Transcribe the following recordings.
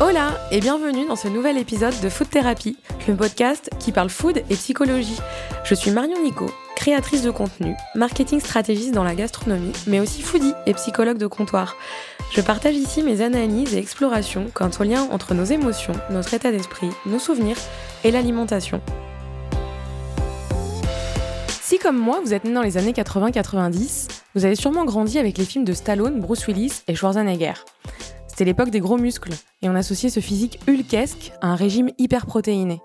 Hola et bienvenue dans ce nouvel épisode de Food Therapy, le podcast qui parle food et psychologie. Je suis Marion Nico, créatrice de contenu, marketing stratégiste dans la gastronomie, mais aussi foodie et psychologue de comptoir. Je partage ici mes analyses et explorations quant au lien entre nos émotions, notre état d'esprit, nos souvenirs et l'alimentation. Si comme moi, vous êtes né dans les années 80-90, vous avez sûrement grandi avec les films de Stallone, Bruce Willis et Schwarzenegger. C'était l'époque des gros muscles, et on associait ce physique hulkesque à un régime hyper protéiné.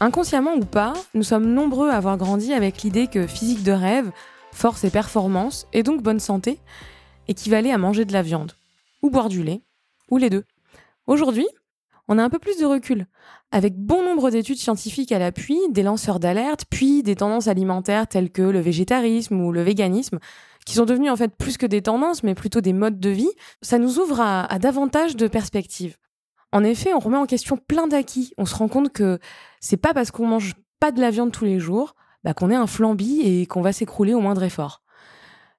Inconsciemment ou pas, nous sommes nombreux à avoir grandi avec l'idée que physique de rêve, force et performance, et donc bonne santé, équivalait à manger de la viande, ou boire du lait, ou les deux. Aujourd'hui, on a un peu plus de recul, avec bon nombre d'études scientifiques à l'appui, des lanceurs d'alerte, puis des tendances alimentaires telles que le végétarisme ou le véganisme, qui sont devenus en fait plus que des tendances, mais plutôt des modes de vie, ça nous ouvre à, davantage de perspectives. En effet, on remet en question plein d'acquis. On se rend compte que c'est pas parce qu'on mange pas de la viande tous les jours bah, qu'on est un flambi et qu'on va s'écrouler au moindre effort.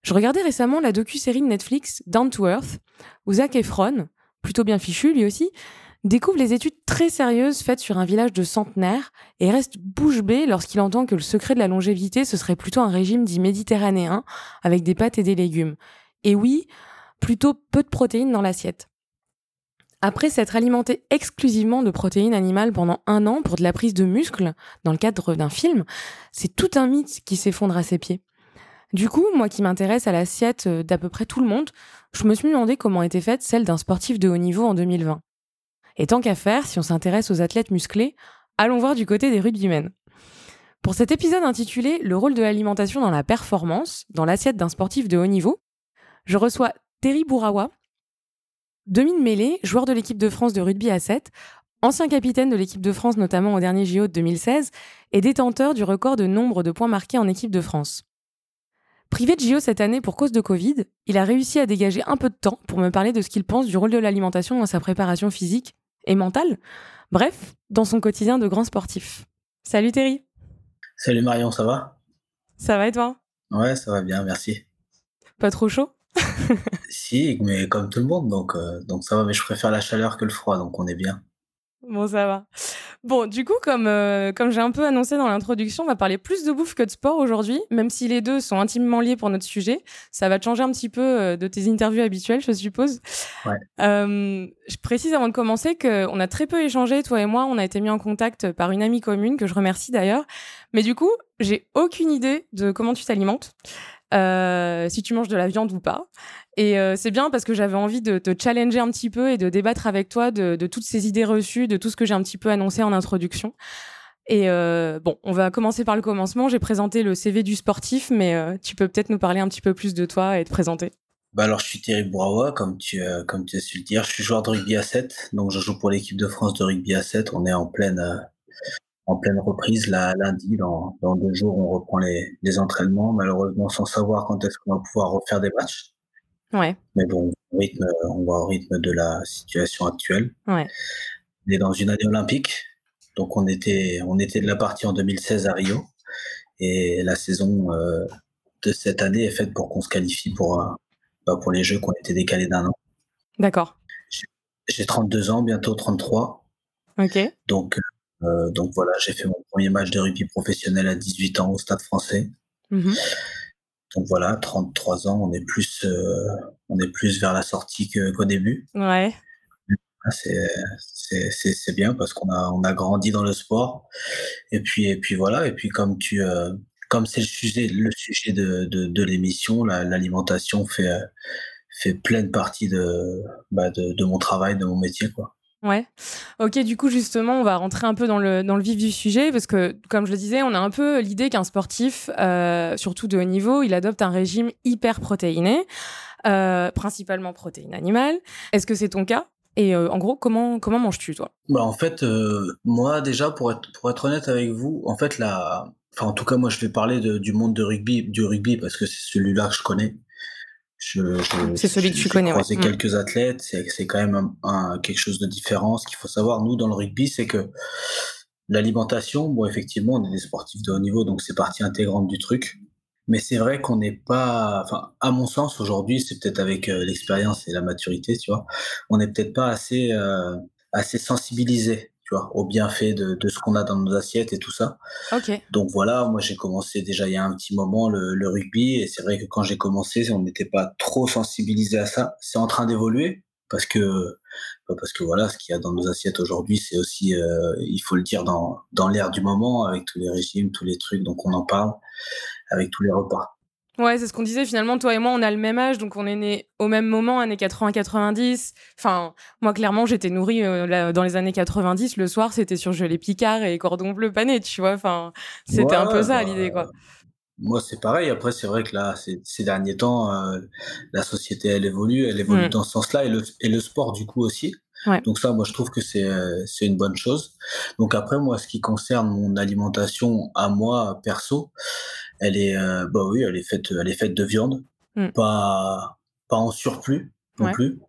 Je regardais récemment la docu-série de Netflix Down to Earth, où Zac Efron, plutôt bien fichu lui aussi, découvre les études très sérieuses faites sur un village de centenaires et reste bouche bée lorsqu'il entend que le secret de la longévité, ce serait plutôt un régime dit méditerranéen, avec des pâtes et des légumes. Et oui, plutôt peu de protéines dans l'assiette. Après s'être alimenté exclusivement de protéines animales pendant un an pour de la prise de muscles, dans le cadre d'un film, c'est tout un mythe qui s'effondre à ses pieds. Du coup, moi qui m'intéresse à l'assiette d'à peu près tout le monde, je me suis demandé comment était faite celle d'un sportif de haut niveau en 2020. Et tant qu'à faire, si on s'intéresse aux athlètes musclés, allons voir du côté des rugbymen. Pour cet épisode intitulé Le rôle de l'alimentation dans la performance, dans l'assiette d'un sportif de haut niveau, je reçois Terry Bourawa, demi-mêlée, joueur de l'équipe de France de rugby à 7, ancien capitaine de l'équipe de France notamment au dernier JO de 2016 et détenteur du record de nombre de points marqués en équipe de France. Privé de JO cette année pour cause de Covid, il a réussi à dégager un peu de temps pour me parler de ce qu'il pense du rôle de l'alimentation dans sa préparation physique et mentale. Bref, dans son quotidien de grand sportif. Salut Terry. Salut Marion, ça va? Ça va et toi? Ouais, ça va bien, merci. Pas trop chaud? Si, mais comme tout le monde, donc, euh, donc ça va, mais je préfère la chaleur que le froid, donc on est bien. Bon, ça va. Bon, du coup, comme, euh, comme j'ai un peu annoncé dans l'introduction, on va parler plus de bouffe que de sport aujourd'hui, même si les deux sont intimement liés pour notre sujet. Ça va te changer un petit peu euh, de tes interviews habituelles, je suppose. Ouais. Euh, je précise avant de commencer qu'on a très peu échangé, toi et moi. On a été mis en contact par une amie commune, que je remercie d'ailleurs. Mais du coup, j'ai aucune idée de comment tu t'alimentes. Euh, si tu manges de la viande ou pas. Et euh, c'est bien parce que j'avais envie de te challenger un petit peu et de débattre avec toi de, toutes ces idées reçues, de tout ce que j'ai un petit peu annoncé en introduction. Et euh, bon, on va commencer par le commencement. J'ai présenté le CV du sportif, mais tu peux peut-être nous parler un petit peu plus de toi et te présenter. Bah alors, je suis Thierry Bourawa, comme tu, comme tu as su le dire. Je suis joueur de rugby à 7, donc je joue pour l'équipe de France de rugby à 7. On est en pleine, en pleine reprise là, lundi. Dans, dans deux jours, on reprend les, les entraînements, malheureusement sans savoir quand est-ce qu'on va pouvoir refaire des matchs. Ouais. Mais bon, au rythme, on va au rythme de la situation actuelle. Ouais. On est dans une année olympique, donc on était, on était de la partie en 2016 à Rio, et la saison euh, de cette année est faite pour qu'on se qualifie pour, euh, bah, pour les Jeux qui ont été décalés d'un an. D'accord. J'ai 32 ans, bientôt 33. Ok. Donc euh, donc voilà, j'ai fait mon premier match de rugby professionnel à 18 ans au Stade français. Mmh donc voilà, 33 ans, on est plus, euh, on est plus vers la sortie qu'au début. Ouais. C'est bien parce qu'on a, on a grandi dans le sport. Et puis, et puis voilà, et puis comme tu, euh, comme c'est le sujet, le sujet de, de, de l'émission, l'alimentation fait, fait pleine partie de, bah de, de mon travail, de mon métier, quoi. Ouais. Ok, du coup, justement, on va rentrer un peu dans le, dans le vif du sujet, parce que, comme je le disais, on a un peu l'idée qu'un sportif, euh, surtout de haut niveau, il adopte un régime hyper protéiné, euh, principalement protéines animales. Est-ce que c'est ton cas? Et euh, en gros, comment, comment manges-tu, toi? Bah, En fait, moi, déjà, pour être, pour être honnête avec vous, en fait, la... enfin, en tout cas, moi, je vais parler du monde de rugby, du rugby, parce que c'est celui-là que je connais. Je, c'est celui que tu connais. Croisé ouais. Mm. quelques athlètes, c'est quand même un, quelque chose de différent. Ce qu'il faut savoir, nous, dans le rugby, c'est que l'alimentation, bon, effectivement, on est des sportifs de haut niveau, donc c'est partie intégrante du truc. Mais c'est vrai qu'on n'est pas, enfin, à mon sens, aujourd'hui, c'est peut-être avec euh, l'expérience et la maturité, tu vois, on n'est peut-être pas assez, euh, assez sensibilisé, tu vois, aux bienfaits de, de ce qu'on a dans nos assiettes et tout ça. Ok. Donc voilà, moi j'ai commencé déjà il y a un petit moment le, le rugby et c'est vrai que quand j'ai commencé, on n'était pas trop sensibilisé à ça. C'est en train d'évoluer parce que bah, parce que voilà, ce qu'il y a dans nos assiettes aujourd'hui, c'est aussi, euh, il faut le dire, dans, dans l'air du moment, avec tous les régimes, tous les trucs, donc on en parle, avec tous les repas. Ouais, c'est ce qu'on disait finalement, toi et moi, on a le même âge, donc on est nés au même moment, années 80-90. Enfin, moi, clairement, j'étais nourrie euh, dans les années 90. Le soir, c'était sur gelée Picard et cordon bleu pané, tu vois. Enfin, c'était un peu ça bah, l'idée, quoi. Moi, c'est pareil. Après, c'est vrai que là, ces, ces derniers temps, euh, la société, elle évolue, elle évolue Mm. dans ce sens-là, et le, et le sport, du coup, aussi. Ouais. Donc ça, moi, je trouve que c'est euh, c'est une bonne chose. Donc après, moi, ce qui concerne mon alimentation à moi, perso, elle est, euh, bah oui, elle est faite, elle est faite de viande, Mm. pas, pas en surplus non Ouais. plus.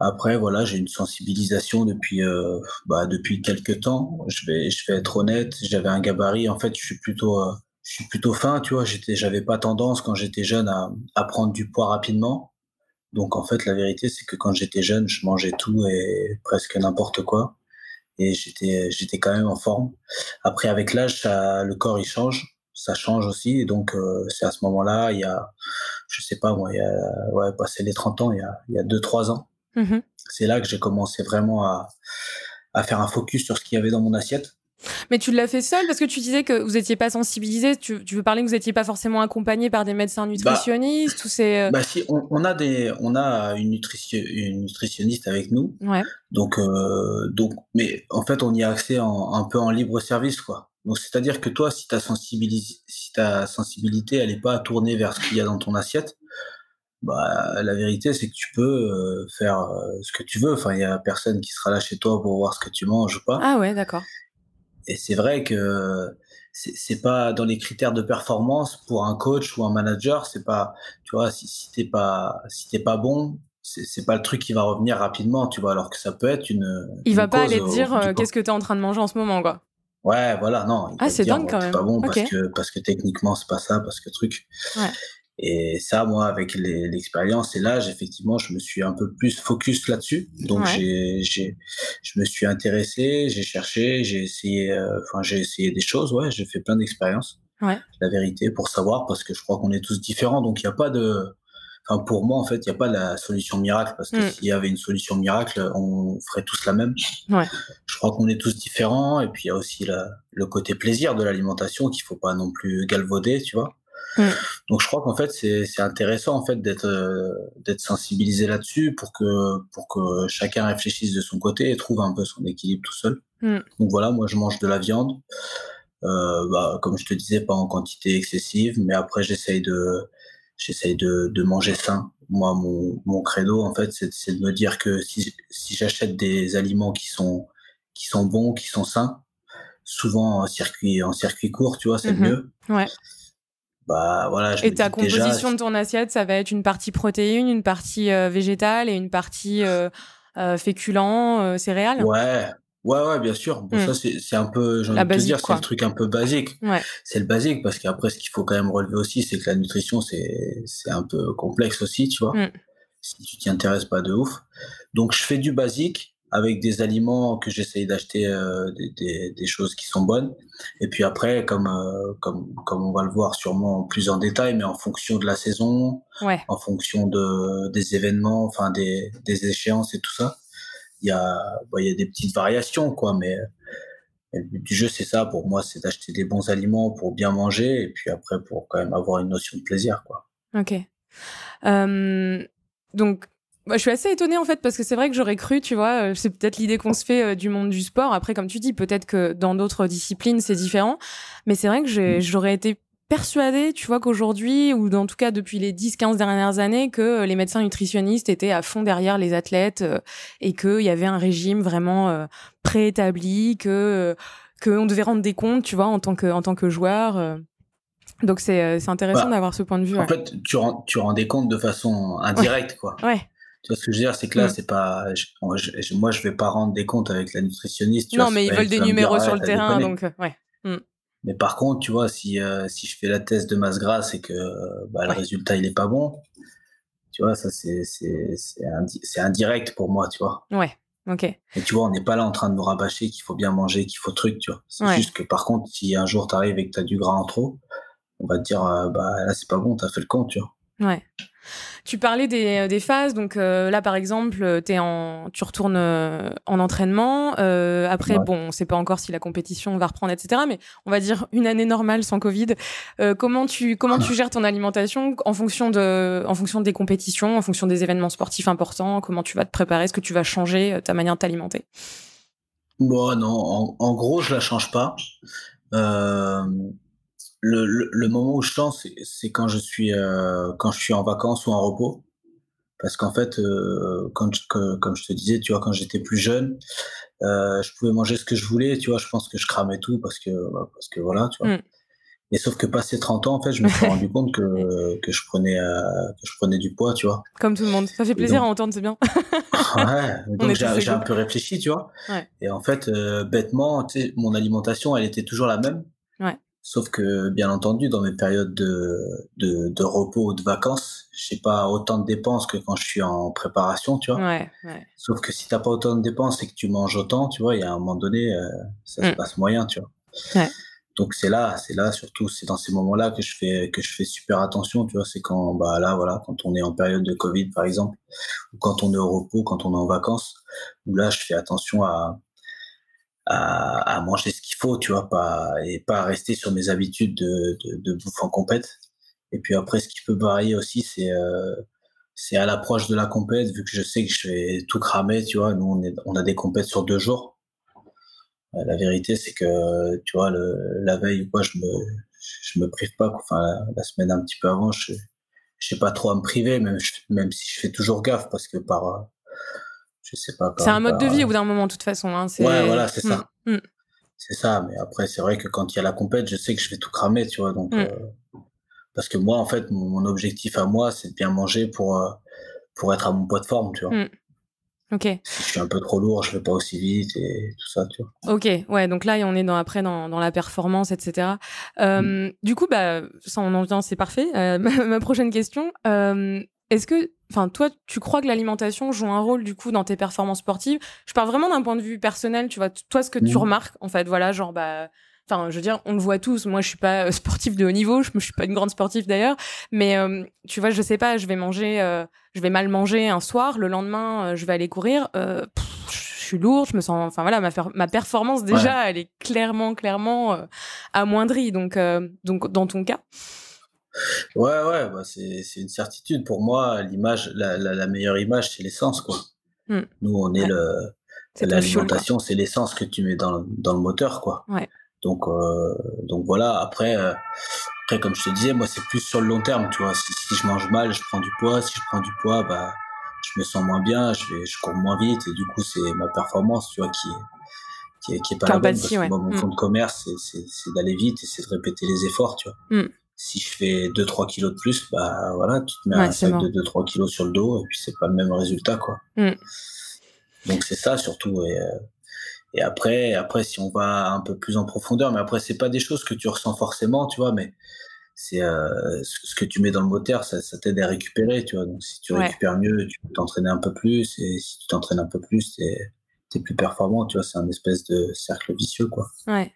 Après, voilà, j'ai une sensibilisation depuis, euh, bah, depuis quelques temps. Je vais, je vais être honnête, j'avais un gabarit. En fait, je suis plutôt, euh, je suis plutôt fin, tu vois. J'étais, j'avais pas tendance quand j'étais jeune à, à prendre du poids rapidement. Donc, en fait, la vérité, c'est que quand j'étais jeune, je mangeais tout et presque n'importe quoi. Et j'étais, j'étais quand même en forme. Après, avec l'âge, ça, le corps, il change. Ça change aussi. Et donc, euh, c'est à ce moment-là, il y a, je sais pas, moi, il y a, ouais, passé les 30 ans, il y a, il y a 2-3 ans Mhm. c'est là que j'ai commencé vraiment à, à faire un focus sur ce qu'il y avait dans mon assiette. Mais tu l'as fait seul parce que tu disais que vous n'étiez pas sensibilisé. Tu, tu veux parler que vous n'étiez pas forcément accompagné par des médecins Bah, nutritionnistes ou c'est. euh, bah si, on, on a des, on a une, nutrition, une nutritionniste avec nous, Ouais. donc, euh, donc, mais en fait, on y a accès en, un peu en libre service, quoi. Donc, c'est-à-dire que toi, si ta sensibilité, si ta sensibilité, elle est pas tournée vers ce qu'il y a dans ton assiette, bah, la vérité, c'est que tu peux euh, faire euh, ce que tu veux. Enfin, il y a personne qui sera là chez toi pour voir ce que tu manges ou pas. Ah ouais, d'accord. Et c'est vrai que c'est pas dans les critères de performance pour un coach ou un manager, c'est pas, tu vois, si, si t'es pas, si t'es pas bon, c'est pas le truc qui va revenir rapidement, tu vois, alors que ça peut être une, Il une va pas aller te dire euh, qu'est-ce que tu es en train de manger en ce moment, quoi. Ouais, voilà, non, il Ah, c'est dingue quand t'es même. pas bon parce que, parce que techniquement, c'est pas ça, parce que truc. Ouais. Et ça, moi, avec l'expérience et l'âge, effectivement, je me suis un peu plus focus là-dessus. Donc, Ouais. j'ai, j'ai, je me suis intéressé, j'ai cherché, j'ai essayé, euh, enfin, j'ai essayé des choses, ouais, j'ai fait plein d'expériences. Ouais. La vérité, pour savoir, parce que je crois qu'on est tous différents. Donc, il n'y a pas de, enfin, pour moi, en fait, il n'y a pas la solution miracle, parce que Mm. s'il y avait une solution miracle, on ferait tous la même. Ouais. Je crois qu'on est tous différents. Et puis, il y a aussi la, le côté plaisir de l'alimentation qu'il faut pas non plus galvauder, tu vois. Mm. Donc je crois qu'en fait c'est intéressant en fait d'être euh, d'être sensibilisé là-dessus pour que pour que chacun réfléchisse de son côté et trouve un peu son équilibre tout seul. Mm. Donc voilà, moi je mange de la viande, euh, bah, comme je te disais pas en quantité excessive, mais après j'essaye de j'essaye de, de manger sain. Moi mon mon credo en fait c'est de me dire que si si j'achète des aliments qui sont qui sont bons, qui sont sains, souvent en circuit en circuit court, tu vois, c'est Mhm. le mieux. Ouais. Bah voilà, je Et ta déjà, composition de ton assiette, ça va être une partie protéine, une partie euh, végétale et une partie euh, euh, féculent, euh, céréales? Ouais, ouais, ouais, bien sûr. Bon, ça, c'est, c'est un peu, j'ai envie de te dire, c'est le truc un peu basique. Ouais. C'est le basique parce qu'après, ce qu'il faut quand même relever aussi, c'est que la nutrition, c'est, c'est un peu complexe aussi, tu vois. Mm. Si tu t'y intéresses pas de ouf. Donc, je fais du basique avec des aliments que j'essaye d'acheter, euh, des, des, des choses qui sont bonnes. Et puis après, comme, euh, comme, comme on va le voir sûrement plus en détail, mais en fonction de la saison, Ouais. en fonction de, des événements, enfin, des, des échéances et tout ça il y a bah, y a des petites variations quoi mais mais le but du jeu c'est ça pour moi c'est d'acheter des bons aliments pour bien manger et puis après pour quand même avoir une notion de plaisir quoi Ok. Euh, donc, bah, je suis assez étonnée en fait parce que c'est vrai que j'aurais cru, tu vois, euh, c'est peut-être l'idée qu'on se fait euh, du monde du sport. Après, comme tu dis, peut-être que dans d'autres disciplines c'est différent, mais c'est vrai que Mm. j'aurais été persuadée, tu vois, qu'aujourd'hui, ou en tout cas depuis les 10-15 dernières années, que euh, les médecins nutritionnistes étaient à fond derrière les athlètes euh, et qu'il y avait un régime vraiment euh, préétabli, que qu'on devait rendre des comptes, tu vois, en tant que, en tant que joueur. Donc c'est intéressant Bah, d'avoir ce point de vue. en ouais. fait tu rends tu rendais compte de façon indirecte quoi Ouais. Tu vois ce que je veux dire? C'est que là Mm. c'est pas je- moi, je, je- moi je vais pas rendre des comptes avec la nutritionniste tu Non, vois, mais ils veulent des dire, numéros Ouais, sur le t'as terrain, déconné. donc euh, ouais. mais par contre tu vois si euh, si je fais la thèse de masse grasse et que bah, le Ouais. résultat il est pas bon tu vois ça c'est c'est c'est indi- c'est indirect pour moi tu vois Ouais, Ok. Et tu vois, on n'est pas là en train de nous rabâcher qu'il faut bien manger, qu'il faut truc, tu vois. C'est juste que par contre, si un jour tu arrives et que tu as du gras en trop, on va te dire, euh, bah là, c'est pas bon, t'as fait le con, tu vois. Ouais. Tu parlais des, des phases, donc euh, là par exemple, es en, tu retournes euh, en entraînement. après, bon, on sait pas encore si la compétition va reprendre, etc. Mais on va dire une année normale sans Covid. comment tu comment tu gères ton alimentation en fonction de en fonction des compétitions, en fonction des événements sportifs importants? Comment tu vas te préparer? Est-ce que tu vas changer ta manière de t'alimenter? Bon, non, en, en, gros, je la change pas. Euh, le, le, moment où je change, c'est quand je suis euh, quand je suis en vacances ou en repos, parce qu'en fait, euh, quand comme je te disais, tu vois, quand j'étais plus jeune, euh, je pouvais manger ce que je voulais, tu vois. Je pense que je cramais tout parce que bah, parce que voilà, tu vois. Mm. Et sauf que passé 30 ans, en fait, je me suis rendu compte que, que je prenais euh, que je prenais du poids, tu vois. Comme tout le monde, ça fait plaisir à entendre, c'est bien. ouais, donc j'ai un peu réfléchi, tu vois. Ouais. Et en fait, euh, bêtement, mon alimentation, elle était toujours la même. Sauf que, bien entendu, dans mes périodes de, de, de repos ou de vacances, j'ai pas autant de dépenses que quand je suis en préparation, tu vois. Ouais, ouais. Sauf que si t'as pas autant de dépenses et que tu manges autant, tu vois, il y a un moment donné, euh, ça se mm. passe moyen, tu vois. Ouais. Donc c'est là, c'est là surtout, c'est dans ces moments-là que je fais que je fais super attention, tu vois. C'est quand, bah là, voilà, quand on est en période de Covid, par exemple, ou quand on est au repos, quand on est en vacances, où là, je fais attention à à, manger ce qu'il faut, tu vois, pas, et pas rester sur mes habitudes de, de, de bouffe en compète. Et puis après, ce qui peut varier aussi, c'est euh, c'est à l'approche de la compète, vu que je sais que je vais tout cramer, tu vois. Nous, on, est, on a des compètes sur deux jours. Euh, la vérité, c'est que, tu vois, le, la veille, quoi, je me, je me prive pas. Enfin, la, semaine un petit peu avant, je, je sais pas trop à me priver, même, même si je fais toujours gaffe, parce que par, c'est un mode de vie au bout d'un moment, de toute façon. Hein, ouais, voilà, c'est ça. Mm, mm. C'est ça, mais après, c'est vrai que quand il y a la compète, je sais que je vais tout cramer, tu vois. Donc, mm. euh, parce que moi, en fait, mon, objectif à moi, c'est de bien manger pour, euh, pour être à mon poids de forme, tu vois. Ok. Si je suis un peu trop lourd, je vais pas aussi vite et tout ça, tu vois. Ok, ouais, donc là, on est dans, après dans, dans la performance, etc. Euh, du coup, bah, ça, on en vient, c'est parfait. ma, ma, prochaine question, est-ce que Enfin, toi, tu crois que l'alimentation joue un rôle du coup dans tes performances sportives? Je parle vraiment d'un point de vue personnel, tu vois. Toi, ce que tu remarques, en fait, voilà, genre, bah, enfin, je veux dire, on le voit tous. Moi, je suis pas euh, sportif de haut niveau, je, je suis pas une grande sportive d'ailleurs, mais euh, tu vois, je sais pas, je vais manger, euh, je vais mal manger un soir, le lendemain, je vais aller courir. je suis lourde, je me sens, enfin voilà, ma, ma performance déjà, elle est clairement, clairement amoindrie. Donc, donc, dans ton cas. Ouais, ouais, bah c'est, une certitude. Pour moi, l'image, la, la, meilleure image, c'est l'essence, quoi. Mmh. Nous, on est le. l'alimentation, c'est l'essence que tu mets dans, dans le moteur, quoi. Ouais. Donc, euh, donc voilà. Après, euh, après, comme je te disais, moi, c'est plus sur le long terme, tu vois. Si, si, je mange mal, je prends du poids. Si je prends du poids, bah, je me sens moins bien, je vais, je cours moins vite, et du coup, c'est ma performance, tu vois, qui qui est, qui est pas la bonne. Parce que moi, mon mmh. fond de commerce, c'est, c'est, d'aller vite et c'est de répéter les efforts, tu vois. Mmh si je fais 2-3 kilos de plus, bah voilà, tu te mets un sac de 2-3 kilos sur le dos et puis c'est pas le même résultat, quoi. Mm. Donc c'est ça surtout. Et, euh, et, après, après, si on va un peu plus en profondeur, mais après, c'est pas des choses que tu ressens forcément, tu vois, mais c'est euh, ce que tu mets dans le moteur, ça, ça t'aide à récupérer, tu vois. Donc si tu récupères mieux, tu peux t'entraîner un peu plus, et si tu t'entraînes un peu plus, t'es es plus performant, tu vois. C'est un espèce de cercle vicieux, quoi. Ouais.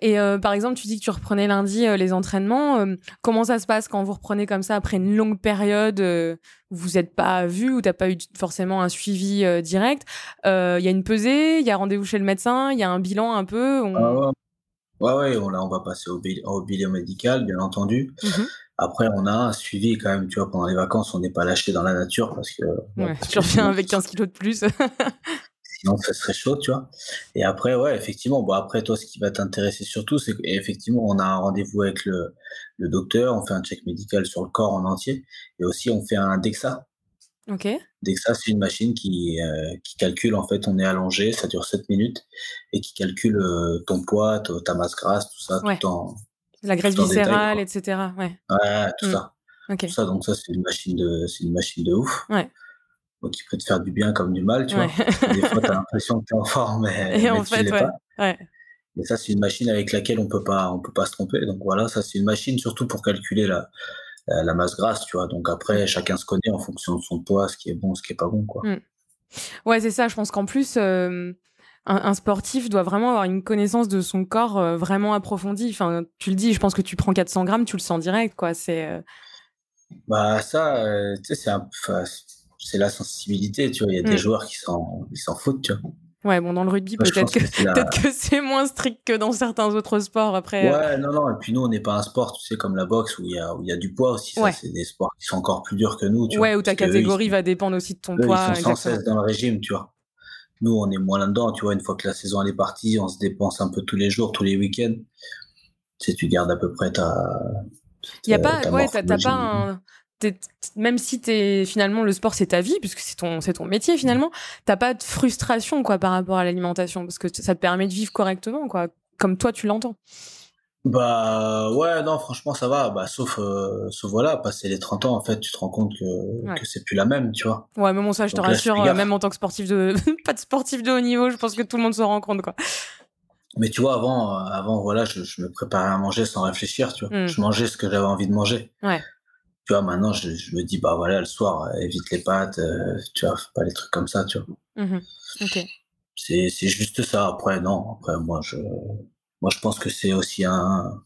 Et euh, par exemple, tu dis que tu reprenais lundi euh, les entraînements. Euh, comment ça se passe quand vous reprenez comme ça après une longue période où vous n'êtes pas vu, où tu n'as pas eu forcément un suivi direct Il y a une pesée, il y a rendez-vous chez le médecin, il y a un bilan un peu ah ouais. Ouais, on, là, on va passer au, bilan médical, bien entendu. Mmh après, on a un suivi quand même, tu vois, pendant les vacances, on n'est pas lâché dans la nature parce que. Ouais, tu reviens avec 15 kilos de plus. sinon ça serait chaud, tu vois. Et après, ouais, effectivement, bon, après, toi, ce qui va t'intéresser surtout, c'est qu'effectivement, on a un rendez-vous avec le, le, docteur, on fait un check médical sur le corps en entier, et aussi on fait un DEXA. Ok. DEXA, c'est une machine qui, euh, qui calcule, en fait, on est allongé, ça dure 7 minutes, et qui calcule euh, ton poids, ta masse grasse, tout ça, tout en. La graisse viscérale, etc. Ouais. Ouais, tout mm. ça. Tout ça, donc ça, c'est une machine de, c'est une machine de ouf. Ouais donc il peut te faire du bien comme du mal, tu vois. Des fois, tu as l'impression que tu es en forme, mais, Et en fait, l'es ouais. pas. Ouais. Et ça, c'est une machine avec laquelle on peut pas, on peut pas se tromper. Donc voilà, ça, c'est une machine surtout pour calculer la, la, masse grasse, tu vois. Donc après, chacun se connaît en fonction de son poids, ce qui est bon, ce qui est pas bon, quoi. Mmh. Ouais, c'est ça. Je pense qu'en plus, un, un, sportif doit vraiment avoir une connaissance de son corps vraiment approfondie. Enfin, tu le dis, je pense que tu prends 400 grammes, tu le sens direct, quoi. C'est. Bah ça, tu sais, c'est un, c'est la sensibilité, tu vois. Il y a des mmh. joueurs qui s'en foutent, tu vois. Ouais, bon, dans le rugby, peut-être que, c'est moins strict que dans certains autres sports. Après, euh. ouais, non, non. Et puis nous, on n'est pas un sport, tu sais, comme la boxe où il y a, où il y a du poids aussi. c'est des sports qui sont encore plus durs que nous. Tu ouais, où ta catégorie va dépendre aussi de ton poids. Ils sont sans cesse dans le régime, tu vois. Nous, on est moins là-dedans, tu vois. Une fois que la saison elle est partie, on se dépense un peu tous les jours, tous les week-ends. Tu sais, tu gardes à peu près ta. Il y a pas, ouais, t'as pas un même si es, finalement le sport c'est ta vie puisque c'est ton c'est ton métier finalement t'as pas de frustration quoi par rapport à l'alimentation parce que ça te permet de vivre correctement quoi comme toi tu l'entends. Bah ouais non franchement ça va. Bah sauf euh, sauf voilà passer les 30 ans en fait tu te rends compte que, que c'est plus la même tu vois. Ouais mais bon ça je te rassure euh, même en tant que sportif de pas de sportif de haut niveau je pense que tout le monde se rend compte quoi. Mais tu vois avant euh, avant voilà je, me préparais à manger sans réfléchir tu vois. Mmh. je mangeais ce que j'avais envie de manger. Ouais tu vois, maintenant, je, me dis, bah voilà, le soir, euh, évite les pâtes, euh, tu vois, pas les trucs comme ça, tu vois. Mmh. C'est, juste ça. Après, non, après, moi, je, moi, je pense que c'est aussi un,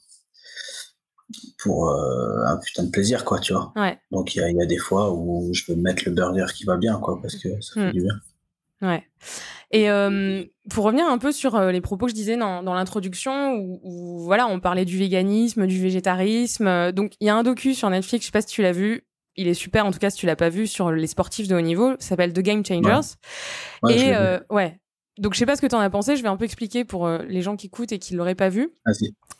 pour euh, un putain de plaisir, quoi, tu vois. Ouais. Donc, il y a, y a, des fois où je peux mettre le burger qui va bien, quoi, parce que ça fait mmh. du bien. Ouais. Et pour revenir un peu sur les propos que je disais dans, l'introduction, où, voilà, on parlait du véganisme, du végétarisme. Donc, il y a un docu sur Netflix, je sais pas si tu l'as vu. Il est super, en tout cas, si tu l'as pas vu, sur les sportifs de haut niveau. s'appelle The Game Changers. et ouais, donc, je sais pas ce que tu en as pensé. Je vais un peu expliquer pour euh, les gens qui écoutent et qui l'auraient pas vu.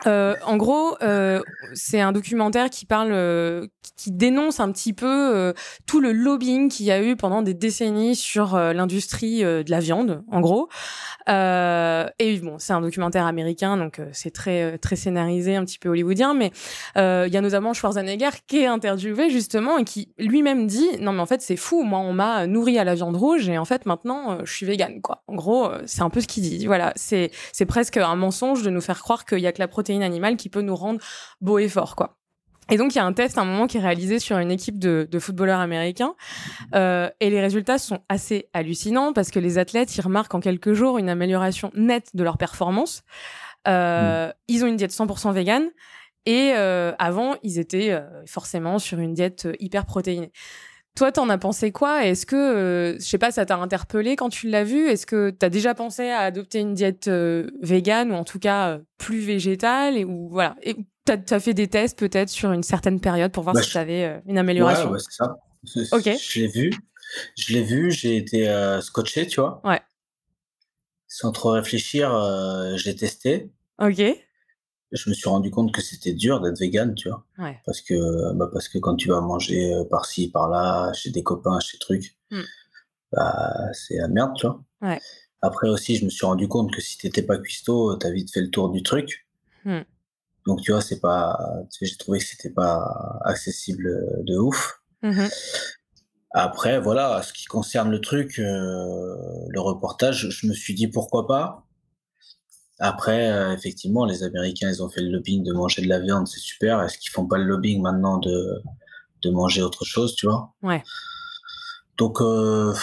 Euh, en gros, euh, c'est un documentaire qui parle, qui dénonce un petit peu tout le lobbying qu'il y a eu pendant des décennies sur l'industrie de la viande, en gros. et bon, c'est un documentaire américain, donc c'est très très scénarisé, un petit peu hollywoodien. Mais il y a notamment Schwarzenegger qui est interviewé justement et qui lui-même dit non mais en fait c'est fou. Moi, on m'a nourri à la viande rouge et en fait maintenant je suis végane quoi. En gros euh, c'est un peu ce qu'il dit. Voilà, c'est presque un mensonge de nous faire croire qu'il y a que la protéine animale qui peut nous rendre beau et fort, quoi. Et donc, il y a un test à un moment qui est réalisé sur une équipe de, footballeurs américains. Euh, et les résultats sont assez hallucinants parce que les athlètes, ils remarquent en quelques jours une amélioration nette de leur performance. Euh, mmh. Ils ont une diète 100% végane. Et avant, ils étaient forcément sur une diète hyper protéinée. Toi, t'en as pensé quoi? Est-ce que, euh, je sais pas, ça t'a interpellé quand tu l'as vu? Est-ce que t'as déjà pensé à adopter une diète euh, végane ou en tout cas euh, plus végétale et, ou voilà et t'as as fait des tests peut-être sur une certaine période pour voir bah, si t'avais une amélioration? Ouais, c'est ça. Ok. Je l'ai vu. Je l'ai vu. J'ai été scotché, tu vois. Ouais. Sans trop réfléchir, je l'ai testé. Ok je me suis rendu compte que c'était dur d'être vegan, tu vois. Parce que, bah parce que quand tu vas manger euh, par-ci, par-là, chez des copains, chez trucs, mmh. bah, c'est la merde, tu vois. Après aussi, je me suis rendu compte que si t'étais pas cuistot, t'as vite fait le tour du truc. Mmh. Donc, tu vois, c'est pas, j'ai trouvé que c'était pas accessible euh, de ouf. Mmh Après, voilà, ce qui concerne le truc, euh, le reportage, je me suis dit pourquoi pas. Après, euh, effectivement, les Américains, ils ont fait le lobbying de manger de la viande, c'est super. Est-ce qu'ils font pas le lobbying maintenant de, de manger autre chose, tu vois? Ouais. Donc. Euh...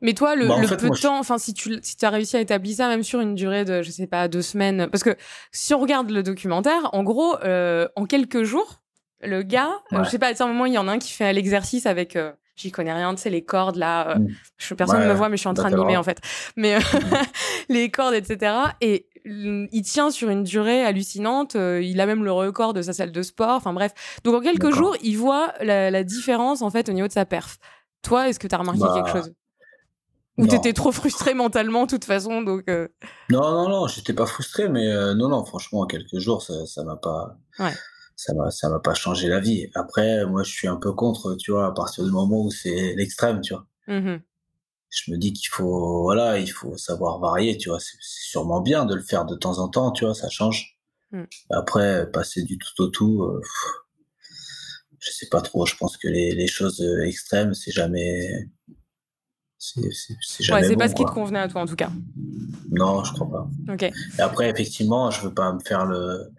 Mais toi, le, bah, peu de temps, enfin, si tu si as réussi à établir ça, même sur une durée de, je sais pas, deux semaines, parce que si on regarde le documentaire, en gros, euh, en quelques jours, le gars, euh, je sais pas, à un moment, il y en a un qui fait l'exercice avec j'y connais rien, tu sais, les cordes là. Euh, mm. je, personne ne me voit, mais je suis en train de mimer en fait. Mais euh, les cordes, etc. Et il tient sur une durée hallucinante. Euh, il a même le record de sa salle de sport. Enfin bref. Donc en quelques jours, il voit la, différence en fait au niveau de sa perf. Toi, est-ce que tu as remarqué quelque bah, chose? Ou t'étais trop frustré mentalement, de toute façon, donc. Non, non, non, j'étais pas frustré, mais non, non, franchement, en quelques jours, ça, m'a pas. Ouais ça va ça va pas changer la vie. Après, moi, je suis un peu contre, tu vois, à partir du moment où c'est l'extrême, tu vois. Mmh je me dis qu'il faut, voilà, il faut savoir varier, tu vois. C'est sûrement bien de le faire de temps en temps, tu vois, ça change. Mmh. Après, passer du tout au tout, euh, je sais pas trop. Je pense que les, les choses extrêmes, c'est jamais. C'est jamais. Ouais, c'est pas ce qui te convenait à toi, en tout cas. Non, je crois pas. Ok. Et après, effectivement, je veux pas me faire le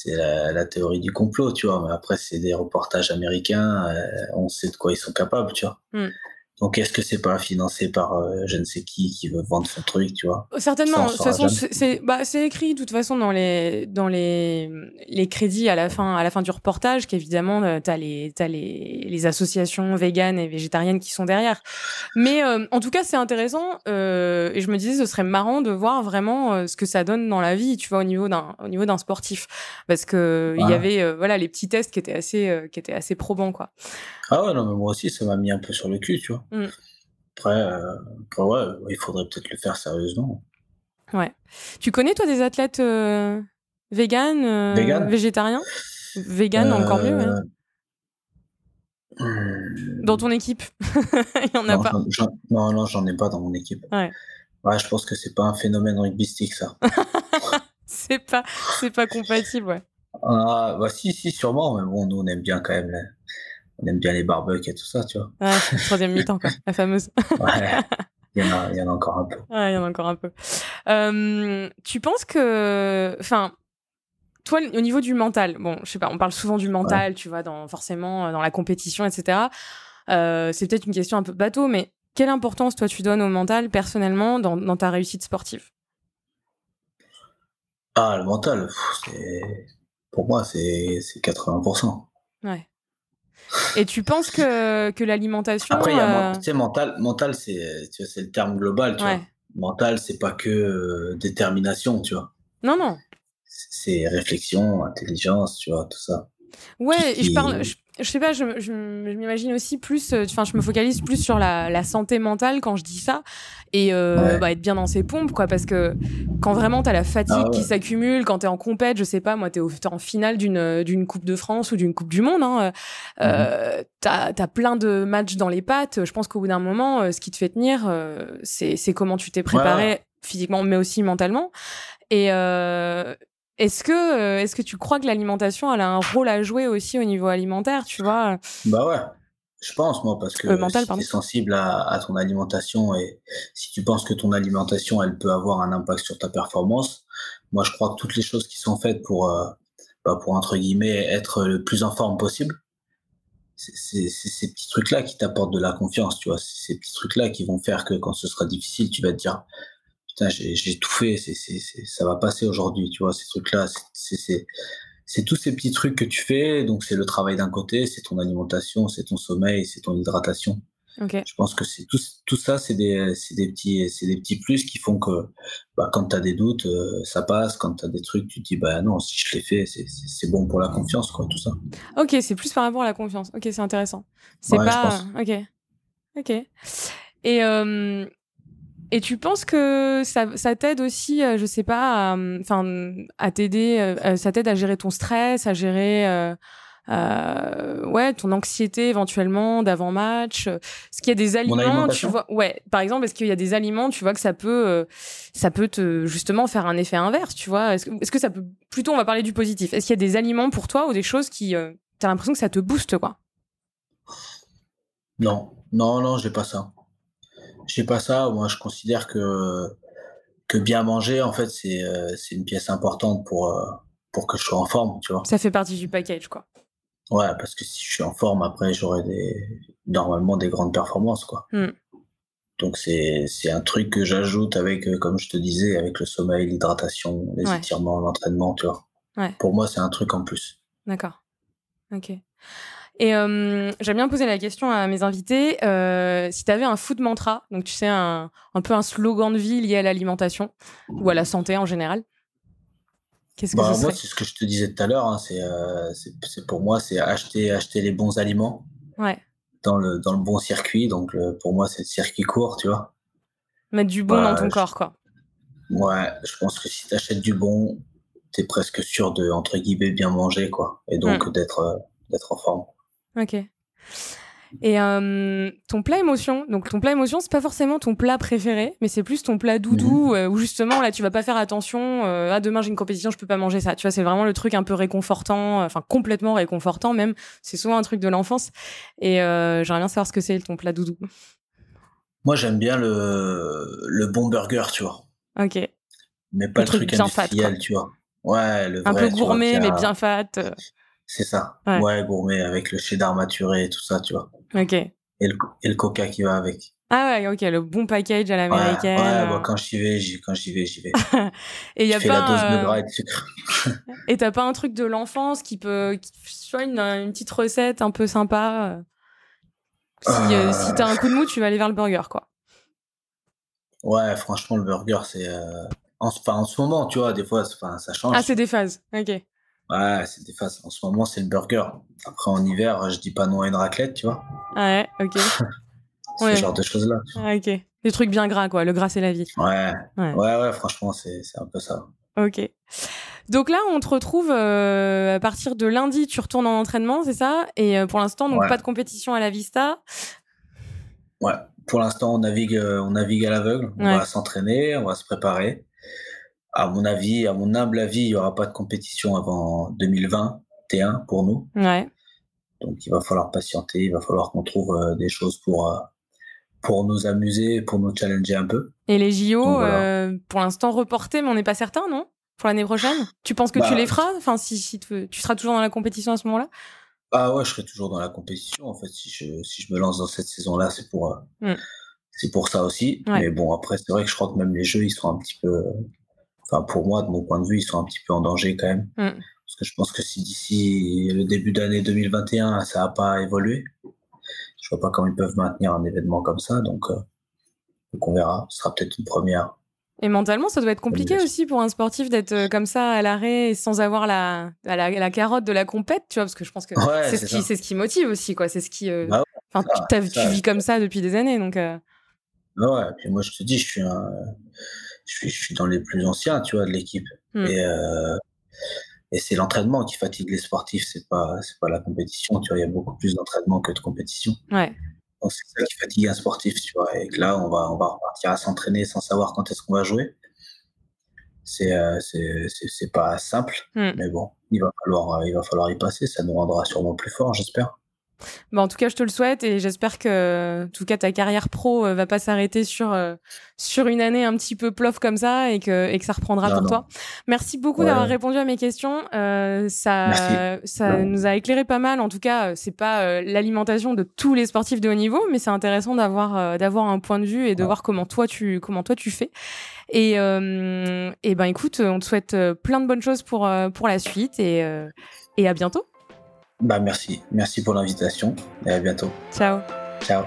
c'est la, théorie du complot, tu vois. Mais après, c'est des reportages américains, euh, on sait de quoi ils sont capables, tu vois. Hmm. Donc, est-ce que c'est pas financé par euh, je ne sais qui qui veut vendre son truc, tu vois? Certainement. De toute façon, c'est bah, écrit de toute façon dans les dans les les crédits à la fin à la fin du reportage qu'évidemment euh, tu as les as les les associations véganes et végétariennes qui sont derrière. Mais euh, en tout cas, c'est intéressant et je me disais ce serait marrant de voir vraiment ce que ça donne dans la vie, tu vois, au niveau d'un au niveau d'un sportif, parce que il y avait voilà les petits tests qui étaient assez qui étaient assez probants quoi. Ah ouais, non, mais moi aussi, ça m'a mis un peu sur le cul, tu vois. Mmh. Après, euh, après, ouais, il faudrait peut-être le faire sérieusement. Ouais. Tu connais, toi, des athlètes euh, véganes, euh, végétariens? Véganes, encore mieux, hein. mmh. Dans ton équipe Il y en a pas Non, non, j'en ai pas dans mon équipe. Ouais. Ouais, je pense que c'est pas un phénomène rugbystique, ça. c'est pas, c'est pas compatible, ouais. Ah, bah si, si, sûrement, mais bon, nous, on aime bien quand même on aime bien les barbecues et tout ça, tu vois. Ouais, troisième mi-temps, quoi, la fameuse. ouais, il y, en a, il y en a encore un peu. Ouais, il y en a encore un peu. Euh, tu penses que. Enfin, toi, au niveau du mental, bon, je sais pas, on parle souvent du mental, tu vois, dans, forcément, euh, dans la compétition, etc. Euh, c'est peut-être une question un peu bateau, mais quelle importance, toi, tu donnes au mental, personnellement, dans, dans ta réussite sportive? Ah, le mental, pour moi, c'est 80%. Ouais. Et tu penses que, que l'alimentation. Après, y a, euh, tu sais, mental, mental c'est le terme global, tu vois. Mental, c'est pas que euh, détermination, tu vois. Non, non. C'est réflexion, intelligence, tu vois, tout ça. Ouais, je parle, je sais pas, je, je, m'imagine aussi plus, euh, enfin, je me focalise plus sur la, la, santé mentale quand je dis ça et euh, bah, être bien dans ses pompes, quoi, parce que quand vraiment t'as la fatigue ah qui s'accumule, quand t'es en compète, je sais pas, moi, t'es en finale d'une d'une Coupe de France ou d'une Coupe du Monde, hein, euh, mhm. t'as as plein de matchs dans les pattes. Je pense qu'au bout d'un moment, euh, ce qui te fait tenir, euh, c'est comment tu t'es préparé physiquement, mais aussi mentalement. Et, euh, est-ce que, euh, est-ce que tu crois que l'alimentation elle a un rôle à jouer aussi au niveau alimentaire, tu vois? Bah ouais, je pense moi parce que euh, si tu es sensible à, ton alimentation et si tu penses que ton alimentation elle peut avoir un impact sur ta performance, moi je crois que toutes les choses qui sont faites pour, euh, bah, pour entre guillemets être le plus en forme possible, c'est ces petits trucs là qui t'apportent de la confiance, tu vois, c'est ces petits trucs là qui vont faire que quand ce sera difficile, tu vas te dire j'ai tout fait, ça va passer aujourd'hui, tu vois, ces trucs-là, c'est tous ces petits trucs que tu fais, donc c'est le travail d'un côté, c'est ton alimentation, c'est ton sommeil, c'est ton hydratation. Je pense que c'est tout, tout ça, c'est des, des, petits, des petits plus qui font que bah, quand tu as des doutes, euh, ça passe. Quand tu as des trucs, tu te dis, bah non, si je l'ai fait, c'est bon pour la confiance, quoi, tout ça. Ok, c'est plus par rapport à la confiance. Ok, c'est intéressant. C'est pas. Ok. Ok. Et, euh, et tu penses que ça, ça t'aide aussi, euh, je sais pas, enfin, à, t'aider, euh, euh, ça t'aide à gérer ton stress, à gérer, euh, ouais, ton anxiété éventuellement d'avant match? Est-ce qu'il y a des aliments, tu vois, ouais, par exemple, est-ce qu'il y a des aliments, tu vois, que ça peut, ça peut te justement faire un effet inverse, tu vois? Est-ce que, est-ce que ça peut, plutôt, on va parler du positif. Est-ce qu'il y a des aliments pour toi ou des choses qui, t'as l'impression que ça te booste, quoi? Non, non, non, j'ai pas ça. J'ai pas ça. Moi, je considère que que bien manger, en fait, c'est euh, une pièce importante pour euh, pour que je sois en forme, tu vois. Ça fait partie du package, quoi. Ouais, parce que si je suis en forme, après, j'aurai des normalement des grandes performances, quoi. Hmm. Donc c'est un truc que j'ajoute avec, euh, comme je te disais, avec le sommeil, l'hydratation, les étirements, l'entraînement, tu vois. Ouais. Pour moi, c'est un truc en plus. D'accord. Ok. Et euh, j'aime bien poser la question à mes invités euh, si tu avais un food mantra, donc tu sais, un, un, peu un slogan de vie lié à l'alimentation ou à la santé en général. Qu'est-ce que bah, Moi, c'est ce que je te disais tout à l'heure. Hein, euh, c'est pour moi, c'est acheter, acheter les bons aliments ouais. dans, le, dans le bon circuit. Donc, pour moi, c'est le circuit court, tu vois. Mettre du bon dans ton corps, quoi. Ouais, je pense que si tu achètes du bon, tu es presque sûr de, entre guillemets, bien manger, quoi. Et donc, hmm. d'être d'être en forme. Ok. Et euh, ton plat émotion, donc ton plat émotion, c'est pas forcément ton plat préféré, mais c'est plus ton plat doudou mhm. euh, où justement là tu vas pas faire attention. Euh, ah demain j'ai une compétition, je peux pas manger ça. Tu vois, c'est vraiment le truc un peu réconfortant, enfin complètement réconfortant même. C'est souvent un truc de l'enfance. Et j'aimerais bien savoir ce que c'est ton plat doudou. Moi j'aime bien le le bon burger, tu vois. Ok. Mais pas le, truc, industriel, tu vois. Ouais, le un peu gourmet mais bien fat. C'est ça. Ouais. gourmet avec le cheddar maturé et tout ça, tu vois. Ok. et le, et le coca qui va avec. Ah ouais, ok, le bon package à l'américaine. Ouais, ouais euh. bah, quand j'y vais, j'y, quand j'y vais, j'y vais. et y Je a fais pas, la dose de euh, gras et de sucre. Et t'as pas un truc de l'enfance qui peut, qui, soit une, une petite recette un peu sympa. euh. Si, euh, Euh. si t'as un coup de mou, tu vas aller vers le burger, quoi. Ouais, franchement, le burger, c'est. euh, En, en ce moment, tu vois, des fois, ça change. Ah, c'est des phases. Ok. Ouais, c'est des phases. En ce moment, c'est le burger. Après, en hiver, je dis pas non à une raclette, tu vois. Ah ouais, ok. Ce Ouais. genre de choses-là. Ah, ok. Des trucs bien gras, quoi. Le gras, c'est la vie. Ouais. Ouais. ouais, ouais, franchement, c'est c'est un peu ça. Ok. Donc là, on te retrouve euh, à partir de lundi, tu retournes en entraînement, c'est ça? Et euh, pour l'instant, donc Ouais. pas de compétition à la Vista? Ouais. Pour l'instant, on navigue, euh, on navigue à l'aveugle. On Ouais. va s'entraîner, on va se préparer. À mon avis, à mon humble avis, il y aura pas de compétition avant 2021 pour nous. Ouais. Donc, il va falloir patienter. Il va falloir qu'on trouve euh, des choses pour euh, pour nous amuser, pour nous challenger un peu. Et les JO, Donc, voilà. euh, pour l'instant reportés, mais on n'est pas certain, non? Pour l'année prochaine? Tu penses que tu Bah, les feras? Enfin, si, si tu tu seras toujours dans la compétition à ce moment-là? Ah ouais, je serai toujours dans la compétition. En fait, si je, si je me lance dans cette saison-là, c'est pour, Mm. c'est pour ça aussi. Ouais. Mais bon, après, c'est vrai que je crois que même les jeux, ils sont un petit peu, enfin, pour moi, de mon point de vue, ils sont un petit peu en danger quand même. Mm. Parce que je pense que si d'ici le début d'année 2021, ça n'a pas évolué, je vois pas comment ils peuvent maintenir un événement comme ça. Donc, euh, donc on verra. Ce sera peut-être une première. Et mentalement, ça doit être compliqué aussi pour un sportif d'être euh, comme ça à l'arrêt et sans avoir la, la, la carotte de la compète, tu vois, parce que je pense que Ouais, c'est ce, qui- ce motive aussi, quoi. C'est ce qui. euh, Bah Enfin, ça, tu, vis comme ça depuis des années, donc. euh, Ah Ouais, et puis moi, je te dis, je suis un, je suis, je suis dans les plus anciens, tu vois, de l'équipe. Mm. Et, euh, et c'est l'entraînement qui fatigue les sportifs, c'est pas, c'est pas la compétition, tu vois, il y a beaucoup plus d'entraînement que de compétition. Ouais. Donc c'est ça qui fatigue un sportif, tu vois. Et que là, on va, on va repartir à s'entraîner sans savoir quand est-ce qu'on va jouer. C'est, euh, c'est, c'est, c'est pas simple, Mm. mais bon, il va falloir, il va falloir y passer. Ça nous rendra sûrement plus forts, j'espère. Bah, en tout cas, je te le souhaite et j'espère que, en tout cas, ta carrière pro euh, va pas s'arrêter sur, euh, sur une année un petit peu plof comme ça et que, et que ça reprendra Non, pour non. toi. Merci beaucoup Ouais. d'avoir répondu à mes questions. Euh, ça, Merci. ça nous a éclairé pas mal. En tout cas, euh, c'est pas l'alimentation de tous les sportifs de haut niveau, mais c'est intéressant d'avoir d'avoir un point de vue et de Ouais. voir comment toi tu comment toi tu fais. Et, et ben écoute, on te souhaite plein de bonnes choses pour pour la suite et et à bientôt. Bah, merci. Merci pour l'invitation et à bientôt. Ciao. Ciao.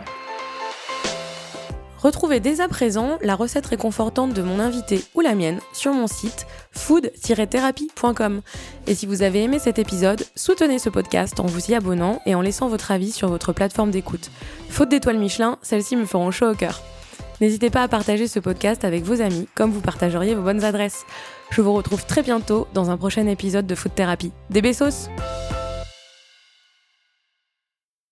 Retrouvez dès à présent la recette réconfortante de mon invité ou la mienne sur mon site food-thérapie.com. Et si vous avez aimé cet épisode, soutenez ce podcast en vous y abonnant et en laissant votre avis sur votre plateforme d'écoute. Faute d'étoiles Michelin, celles-ci me feront chaud au cœur. N'hésitez pas à partager ce podcast avec vos amis, comme vous partageriez vos bonnes adresses. Je vous retrouve très bientôt dans un prochain épisode de Food Thérapie. Des bessos